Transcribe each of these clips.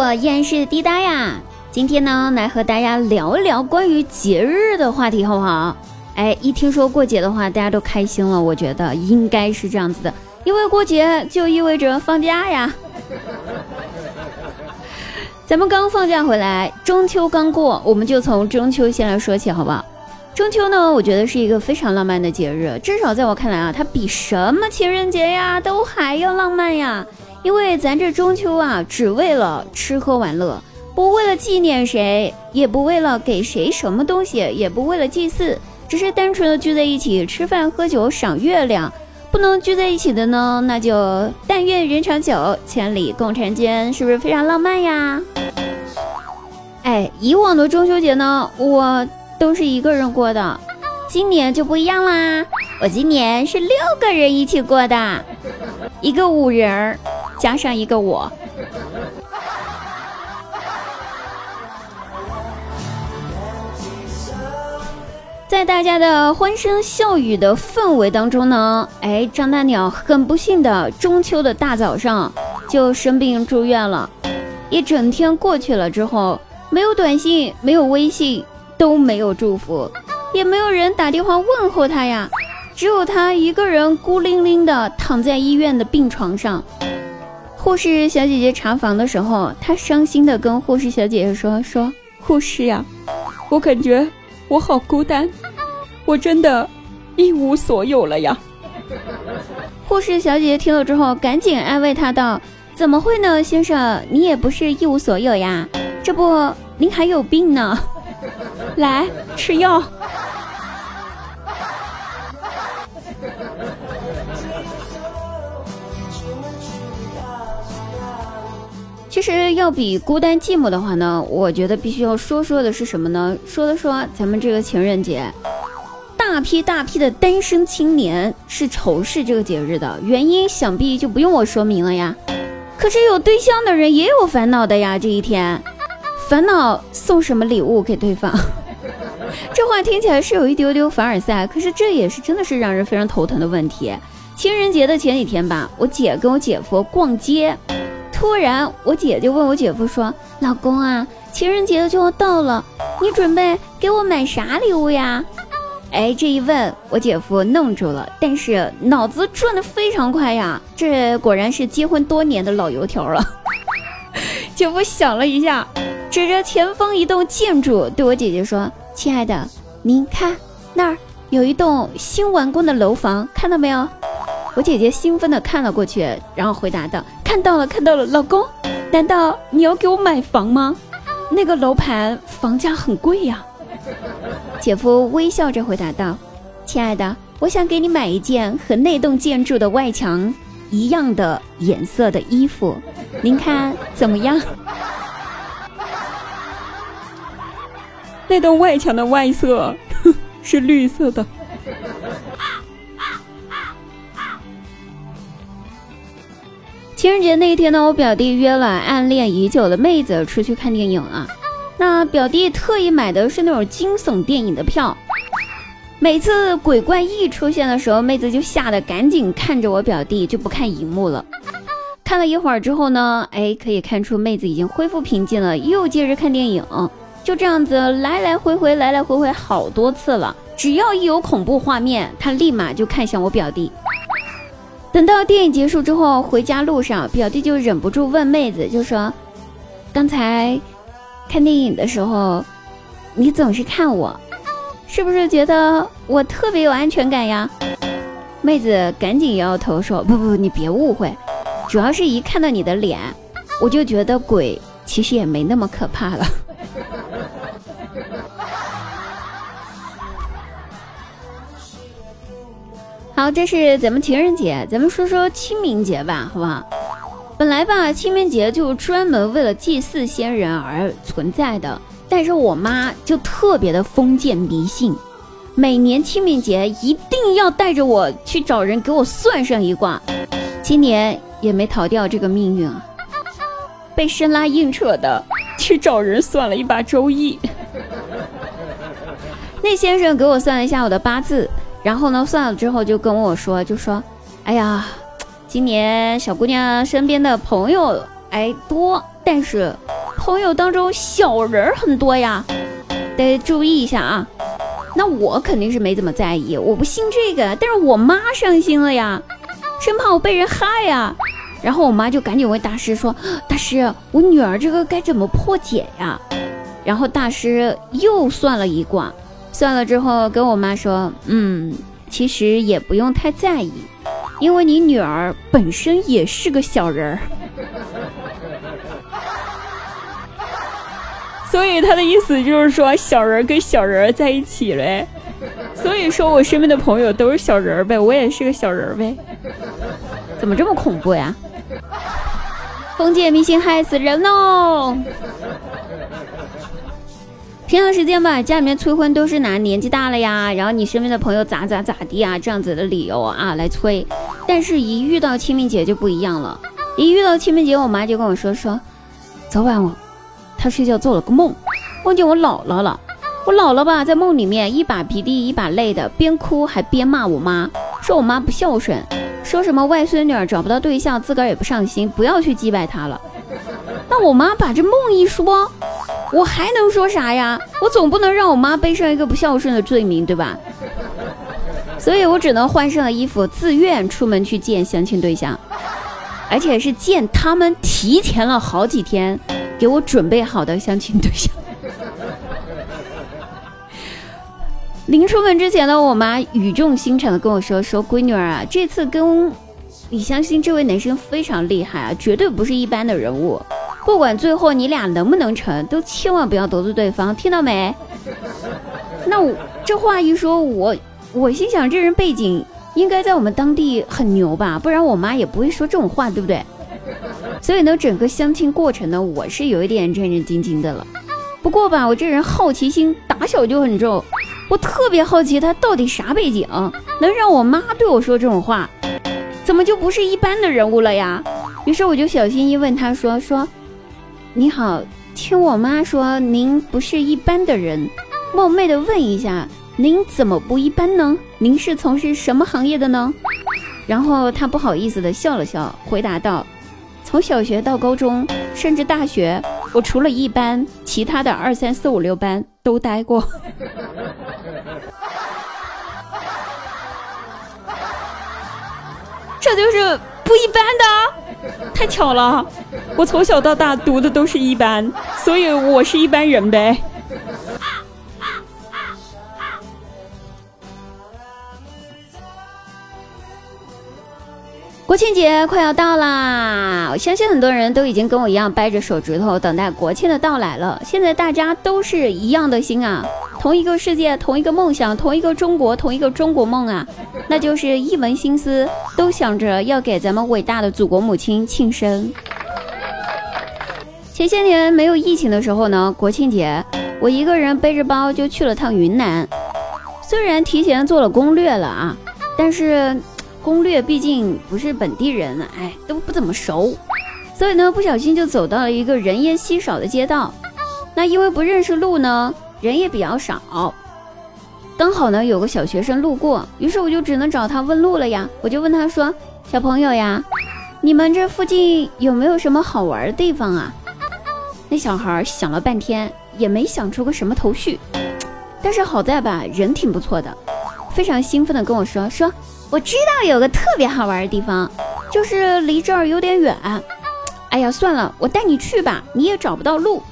我依然是滴答呀。今天呢，来和大家聊一聊关于节日的话题，好不好？哎，一听说过节的话，大家都开心了。我觉得应该是这样子的，因为过节就意味着放假呀。咱们刚放假回来，中秋刚过，我们就从中秋先来说起，好不好？中秋呢，我觉得是一个非常浪漫的节日，至少在我看来啊，它比什么情人节呀都还要浪漫呀。因为咱这中秋啊，只为了吃喝玩乐，不为了纪念谁，也不为了给谁什么东西，也不为了祭祀，只是单纯的聚在一起吃饭喝酒赏月亮。不能聚在一起的呢，那就但愿人长久，千里共婵娟，是不是非常浪漫呀？哎，以往的中秋节呢，我都是一个人过的，今年就不一样啦，我今年是六个人一起过的，一个五人儿。加上一个我，在大家的欢声笑语的氛围当中呢，哎，张大鸟很不幸的中秋的大早上就生病住院了。一整天过去了之后，没有短信，没有微信，都没有祝福，也没有人打电话问候他呀，只有他一个人孤零零的躺在医院的病床上。护士小姐姐查房的时候，她伤心的跟护士小姐姐说：“说护士呀，我感觉我好孤单，我真的，一无所有了呀。”护士小姐姐听了之后，赶紧安慰她道：“怎么会呢，先生，你也不是一无所有呀，这不，您还有病呢，来吃药。”其实要比孤单寂寞的话呢，我觉得必须要说说的是什么呢？说的说咱们这个情人节，大批大批的单身青年是仇视这个节日的，原因想必就不用我说明了呀。可是有对象的人也有烦恼的呀，这一天，烦恼送什么礼物给对方？这话听起来是有一丢丢凡尔赛，可是这也是真的是让人非常头疼的问题。情人节的前几天吧，我姐跟我姐夫逛街。突然，我姐就问我姐夫说：“老公啊，情人节就要到了，你准备给我买啥礼物呀？”哎，这一问，我姐夫愣住了，但是脑子转得非常快呀，这果然是结婚多年的老油条了。姐夫想了一下，指着前方一栋建筑，对我姐姐说：“亲爱的，您看那儿有一栋新完工的楼房，看到没有？”我姐姐兴奋地看了过去，然后回答道：“看到了，看到了，老公，难道你要给我买房吗？那个楼盘房价很贵呀。”姐夫微笑着回答道：“亲爱的，我想给你买一件和那栋建筑的外墙一样的颜色的衣服，您看怎么样？” 那栋外墙的外色 是绿色的。情人节那一天呢，我表弟约了暗恋已久的妹子出去看电影啊。那表弟特意买的是那种惊悚电影的票。每次鬼怪一出现的时候，妹子就吓得赶紧看着我表弟，就不看荧幕了。看了一会儿之后呢，哎，可以看出妹子已经恢复平静了，又接着看电影。就这样子来来回回，来来回回好多次了。只要一有恐怖画面，他立马就看向我表弟。等到电影结束之后，回家路上，表弟就忍不住问妹子，就说：“刚才看电影的时候，你总是看我，是不是觉得我特别有安全感呀？”妹子赶紧摇摇头说：“不不，你别误会，主要是一看到你的脸，我就觉得鬼其实也没那么可怕了。”好，这是咱们情人节，咱们说说清明节吧，好不好？本来吧，清明节就专门为了祭祀先人而存在的，但是我妈就特别的封建迷信，每年清明节一定要带着我去找人给我算上一卦，今年也没逃掉这个命运啊，被生拉硬扯的去找人算了一把周易，那先生给我算了一下我的八字。然后呢，算了之后就跟我说，就说，哎呀，今年小姑娘身边的朋友哎多，但是朋友当中小人很多呀，得注意一下啊。那我肯定是没怎么在意，我不信这个，但是我妈伤心了呀，生怕我被人害呀。然后我妈就赶紧问大师说：“大师，我女儿这个该怎么破解呀？”然后大师又算了一卦，算了之后跟我妈说：“嗯，其实也不用太在意，因为你女儿本身也是个小人儿。”所以他的意思就是说，小人跟小人在一起嘞。所以说我身边的朋友都是小人呗，我也是个小人呗。怎么这么恐怖呀？封建迷信害死人哦！平常时间吧，家里面催婚都是拿年纪大了呀，然后你身边的朋友咋咋咋地啊，这样子的理由啊来催。但是，一遇到清明节就不一样了。一遇到清明节，我妈就跟我说说，昨晚我。她睡觉做了个梦，梦见我姥姥了。我姥姥吧，在梦里面一把鼻涕一把泪的，边哭还边骂我妈，说我妈不孝顺，说什么外孙女找不到对象，自个儿也不上心，不要去祭拜她了。那我妈把这梦一说，我还能说啥呀？我总不能让我妈背上一个不孝顺的罪名，对吧？所以我只能换上了衣服，自愿出门去见相亲对象，而且是见他们提前了好几天。给我准备好的相亲对象。临出门之前呢，我妈语重心长的跟我说：“说闺女儿啊，这次跟你相亲这位男生非常厉害啊，绝对不是一般的人物。不管最后你俩能不能成，都千万不要得罪对方，听到没？”那我这话一说，我我心想，这人背景应该在我们当地很牛吧，不然我妈也不会说这种话，对不对？所以呢，整个相亲过程呢，我是有一点战战兢兢的了。不过吧，我这人好奇心打小就很重，我特别好奇他到底啥背景，能让我妈对我说这种话，怎么就不是一般的人物了呀？于是我就小心翼翼问他说：“说你好，听我妈说您不是一般的人，冒昧的问一下，您怎么不一般呢？您是从事什么行业的呢？”然后他不好意思的笑了笑，回答道。从小学到高中，甚至大学，我除了一班，其他的二三四五六班都待过。这就是不一般的，太巧了！我从小到大读的都是一班，所以我是一般人呗。国庆节快要到啦，我相信很多人都已经跟我一样掰着手指头等待国庆的到来了。现在大家都是一样的心啊，同一个世界，同一个梦想，同一个中国，同一个中国梦啊，那就是一门心思都想着要给咱们伟大的祖国母亲庆生。前些年没有疫情的时候呢，国庆节我一个人背着包就去了趟云南，虽然提前做了攻略了啊，但是。攻略毕竟不是本地人，哎，都不怎么熟，所以呢，不小心就走到了一个人烟稀少的街道。那因为不认识路呢，人也比较少。刚好呢，有个小学生路过，于是我就只能找他问路了呀。我就问他说：“小朋友呀，你们这附近有没有什么好玩的地方啊？”那小孩想了半天，也没想出个什么头绪。但是好在吧，人挺不错的，非常兴奋的跟我说说。我知道有个特别好玩的地方，就是离这儿有点远。哎呀，算了，我带你去吧，你也找不到路。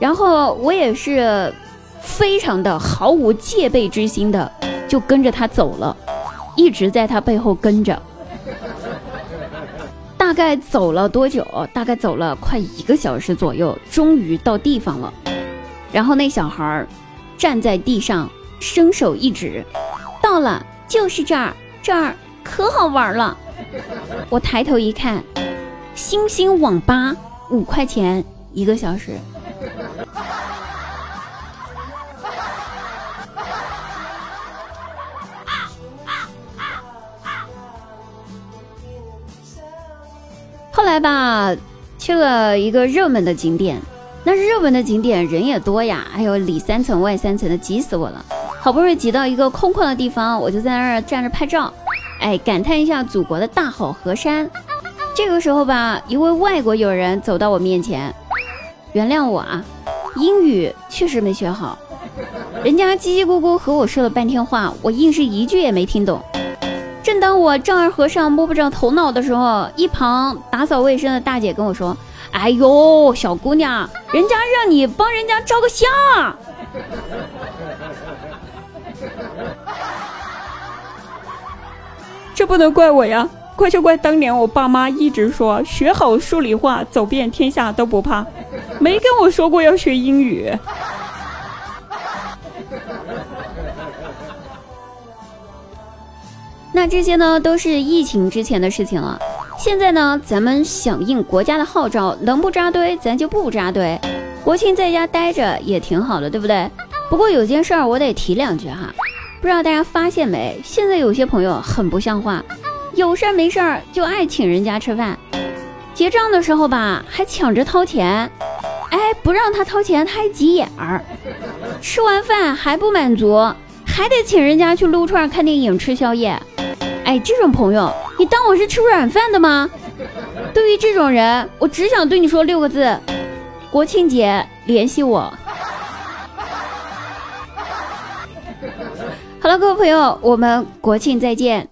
然后我也是非常的毫无戒备之心的，就跟着他走了，一直在他背后跟着。大概走了多久？大概走了快一个小时左右，终于到地方了。然后那小孩儿站在地上，伸手一指，到了。就是这儿，这儿可好玩了。我抬头一看，星星网吧五块钱一个小时。后来吧，去了一个热门的景点，那热门的景点人也多呀，还有里三层外三层的，挤死我了。好不容易挤到一个空旷的地方，我就在那儿站着拍照，哎，感叹一下祖国的大好河山。这个时候吧，一位外国友人走到我面前，原谅我啊，英语确实没学好。人家叽叽咕咕和我说了半天话，我硬是一句也没听懂。正当我丈二和尚摸不着头脑的时候，一旁打扫卫生的大姐跟我说：“哎呦，小姑娘，人家让你帮人家照个相。”这不能怪我呀，怪就怪当年我爸妈一直说学好数理化，走遍天下都不怕，没跟我说过要学英语。那这些呢，都是疫情之前的事情了。现在呢，咱们响应国家的号召，能不扎堆咱就不扎堆。国庆在家待着也挺好的，对不对？不过有件事儿我得提两句哈。不知道大家发现没？现在有些朋友很不像话，有事儿没事儿就爱请人家吃饭，结账的时候吧还抢着掏钱，哎，不让他掏钱他还急眼儿，吃完饭还不满足，还得请人家去撸串、看电影、吃宵夜。哎，这种朋友，你当我是吃软饭的吗？对于这种人，我只想对你说六个字：国庆节联系我。好了，各位朋友，我们国庆再见。